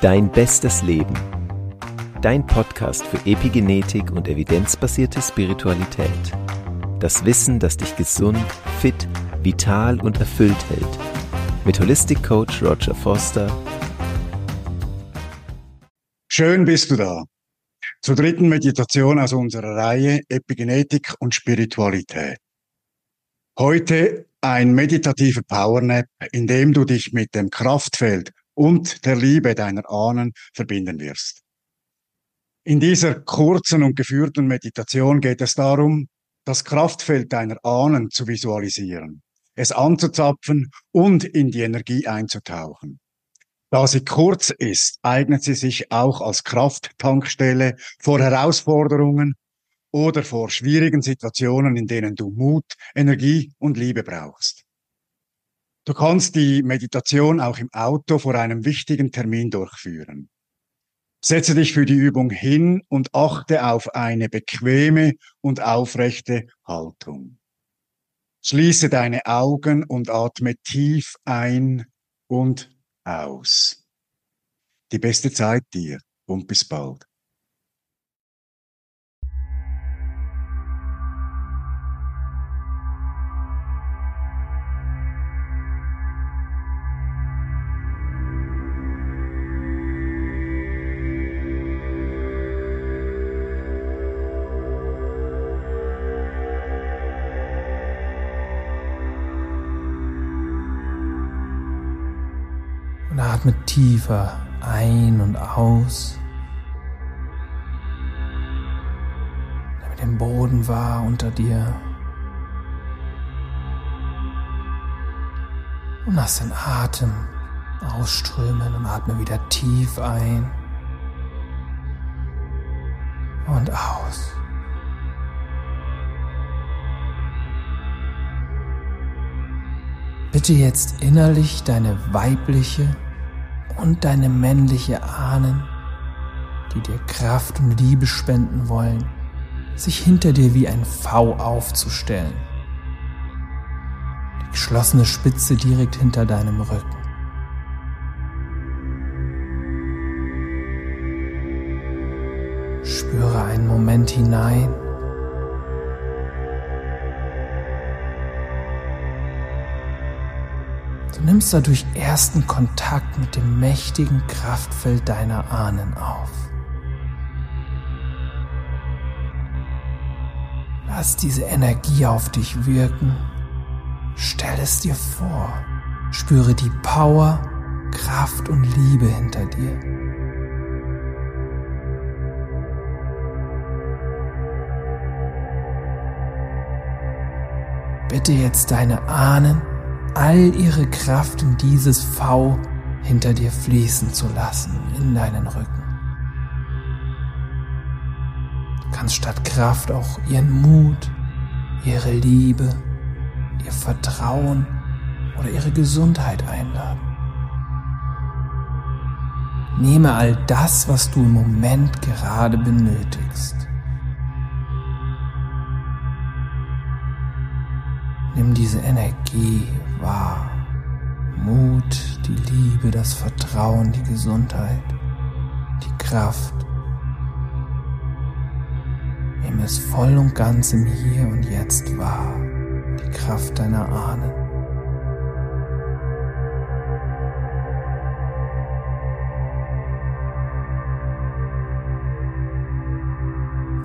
Dein bestes Leben. Dein Podcast für Epigenetik und evidenzbasierte Spiritualität. Das Wissen, das dich gesund, fit, vital und erfüllt hält. Mit Holistic Coach Roger Foster. Schön bist du da. Zur dritten Meditation aus unserer Reihe Epigenetik und Spiritualität. Heute ein meditativer Powernap, in dem du dich mit dem Kraftfeld und der Liebe deiner Ahnen verbinden wirst. In dieser kurzen und geführten Meditation geht es darum, das Kraftfeld deiner Ahnen zu visualisieren, es anzuzapfen und in die Energie einzutauchen. Da sie kurz ist, eignet sie sich auch als Krafttankstelle vor Herausforderungen oder vor schwierigen Situationen, in denen du Mut, Energie und Liebe brauchst. Du kannst die Meditation auch im Auto vor einem wichtigen Termin durchführen. Setze dich für die Übung hin und achte auf eine bequeme und aufrechte Haltung. Schließe deine Augen und atme tief ein und aus. Die beste Zeit dir und bis bald. Und atme tiefer ein und aus. Nimm den Boden wahr unter dir. Und lass den Atem ausströmen und atme wieder tief ein und aus. Bitte jetzt innerlich deine weibliche und deine männliche Ahnen, die dir Kraft und Liebe spenden wollen, sich hinter dir wie ein V aufzustellen. Die geschlossene Spitze direkt hinter deinem Rücken. Spüre einen Moment hinein Du nimmst dadurch ersten Kontakt mit dem mächtigen Kraftfeld deiner Ahnen auf. Lass diese Energie auf dich wirken. Stell es dir vor. Spüre die Power, Kraft und Liebe hinter dir. Bitte jetzt deine Ahnen all ihre Kraft in dieses V hinter dir fließen zu lassen, in deinen Rücken. Du kannst statt Kraft auch ihren Mut, ihre Liebe, ihr Vertrauen oder ihre Gesundheit einladen. Nehme all das, was du im Moment gerade benötigst. Nimm diese Energie wahr. Mut, die Liebe, das Vertrauen, die Gesundheit, die Kraft. Nimm es voll und ganz im Hier und Jetzt wahr, die Kraft deiner Ahnen.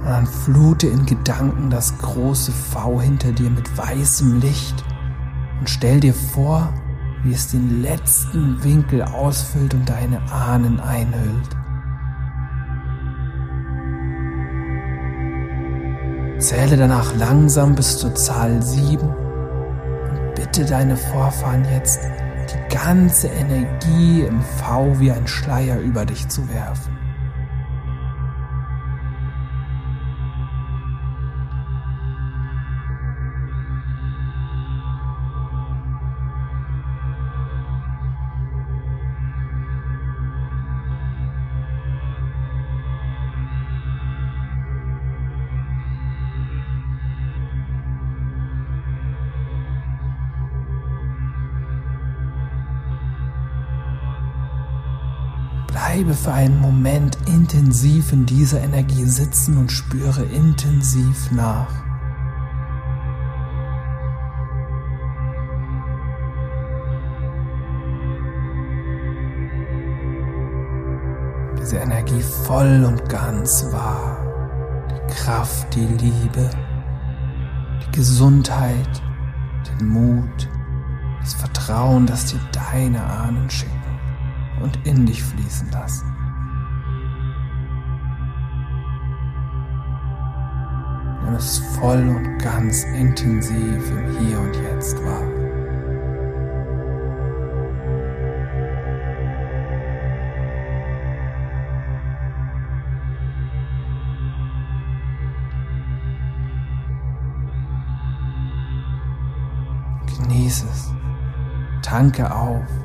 Und dann flute in Gedanken das große V hinter dir mit weißem Licht und stell dir vor, wie es den letzten Winkel ausfüllt und deine Ahnen einhüllt. Zähle danach langsam bis zur Zahl 7 und bitte deine Vorfahren jetzt, die ganze Energie im V wie ein Schleier über dich zu werfen. Bleibe für einen Moment intensiv in dieser Energie sitzen und spüre intensiv nach. Diese Energie voll und ganz wahr. Die Kraft, die Liebe, die Gesundheit, den Mut, das Vertrauen, das dir deine Ahnen schicken und in dich fließen lassen. Nimm es voll und ganz intensiv im Hier und Jetzt wahr. Genieß es. Tanke auf.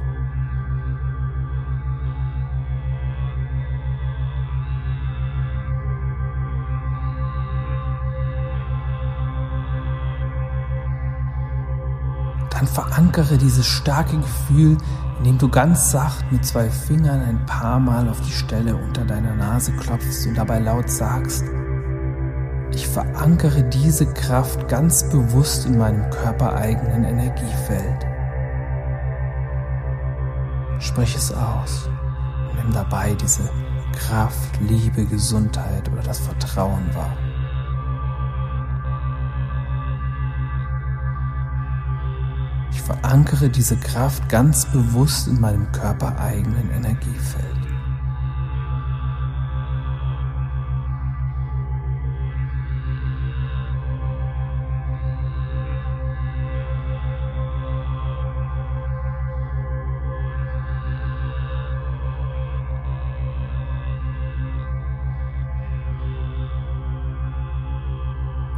Dann verankere dieses starke Gefühl, indem du ganz sacht mit zwei Fingern ein paar Mal auf die Stelle unter deiner Nase klopfst und dabei laut sagst, ich verankere diese Kraft ganz bewusst in meinem körpereigenen Energiefeld. Sprich es aus und nimm dabei diese Kraft, Liebe, Gesundheit oder das Vertrauen wahr. Verankere diese Kraft ganz bewusst in meinem körpereigenen Energiefeld.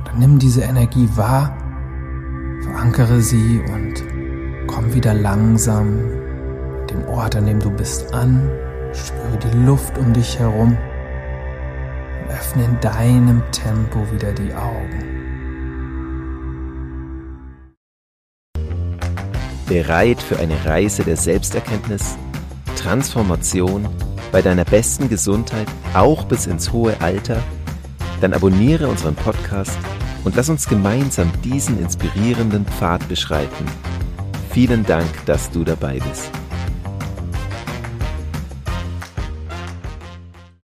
Dann nimm diese Energie wahr, verankere sie und komm wieder langsam dem Ort, an dem du bist, an. Spüre die Luft um dich herum und öffne in deinem Tempo wieder die Augen. Bereit für eine Reise der Selbsterkenntnis, Transformation bei deiner besten Gesundheit, auch bis ins hohe Alter? Dann abonniere unseren Podcast und lass uns gemeinsam diesen inspirierenden Pfad beschreiten. Vielen Dank, dass du dabei bist.